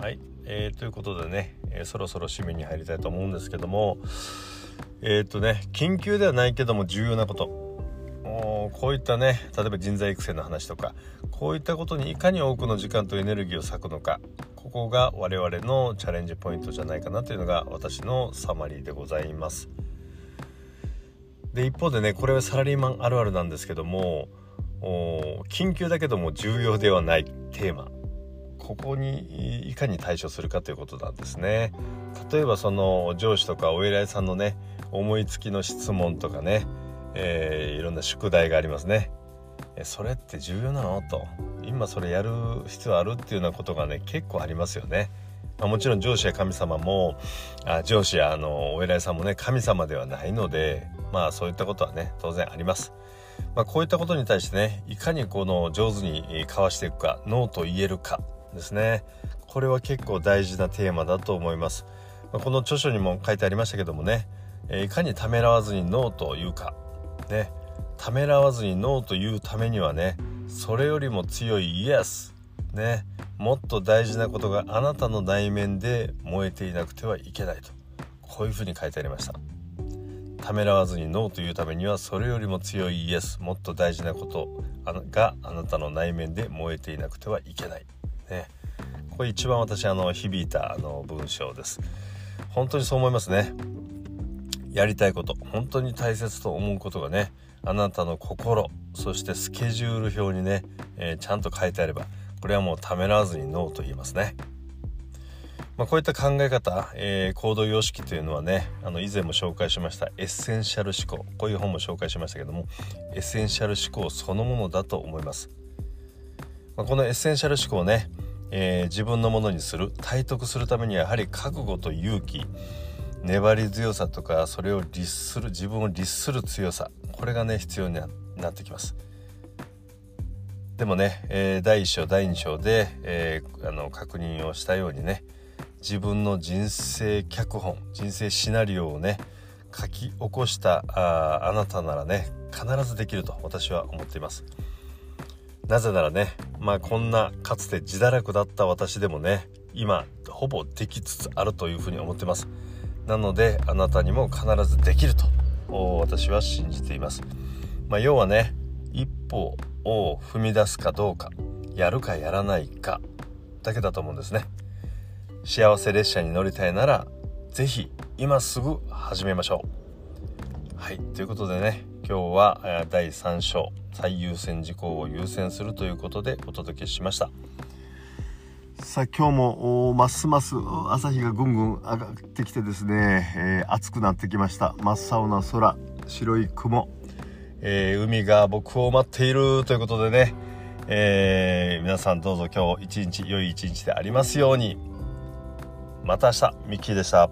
はい。えー、ということでね、えー、そろそろ締めに入りたいと思うんですけどもえっ、とね緊急ではないけども重要なこと。こういったね例えば人材育成の話とかこういったことにいかに多くの時間とエネルギーを割くのかここが我々のチャレンジポイントじゃないかなというのが私のサマリーでございます。で一方でねこれはサラリーマンあるあるなんですけども緊急だけども重要ではないテーマ。ここにいかに対処するかということなんですね。例えばその上司とかお偉いさんのね思いつきの質問とかね、えー、いろんな宿題がありますね。それって重要なの？と。今それやる必要あるっていうようなことがね結構ありますよね、まあ、もちろん上司や神様もあ上司やあのお偉いさんもね神様ではないのでまあそういったことはね当然あります。まあ、こういったことに対してねいかにこの上手にかわしていくかノーと言えるか。ですね。これは結構大事なテーマだと思います、この著書にも書いてありましたけどもねいかにためらわずにノーと言うか。ね。ためらわずにノーと言うためにはねそれよりも強いイエス。ね。もっと大事なことがあなたの内面で燃えていなくてはいけないと。こういうふうに書いてありました。ためらわずにノーというためにはそれよりも強いイエス。もっと大事なことがあなたの内面で燃えていなくてはいけない。ね。これ一番私あの響いたあの文章です。本当にそう思いますね。やりたいこと本当に大切と思うことがねあなたの心そしてスケジュール表にね、えー、ちゃんと書いてあればこれはもうためらわずにノーと言いますね。まあ、こういった考え方、えー、行動様式というのはねあの以前も紹介しましたエッセンシャル思考。こういう本も紹介しましたけどもエッセンシャル思考そのものだと思います、まあ、このエッセンシャル思考ねえー、自分のものにする体得するためにはやはり覚悟と勇気粘り強さとかそれを律する自分を律する強さこれがね必要になってきます。でもね、えー、第1章第2章で、えー、あの確認をしたようにね自分の人生脚本人生シナリオをね書き起こしたああなたならね必ずできると私は思っています。なぜならねまあこんなかつて自堕落だった私でもね今ほぼできつつあるというふうに思ってます。なのであなたにも必ずできると私は信じています。まあ、要はね一歩を踏み出すかどうかやるかやらないかだけだと思うんですね。幸せ列車に乗りたいなら是非今すぐ始めましょう。はいということでね今日は第3章最優先事項を優先するということでお届けしました。さあ今日もますます朝日がぐんぐん上がってきてですね、えー、暑くなってきました。真っ青な空白い雲、えー、海が僕を待っているということでね、えー、皆さんどうぞ今日一日良い一日でありますように。また明日ミッキーでした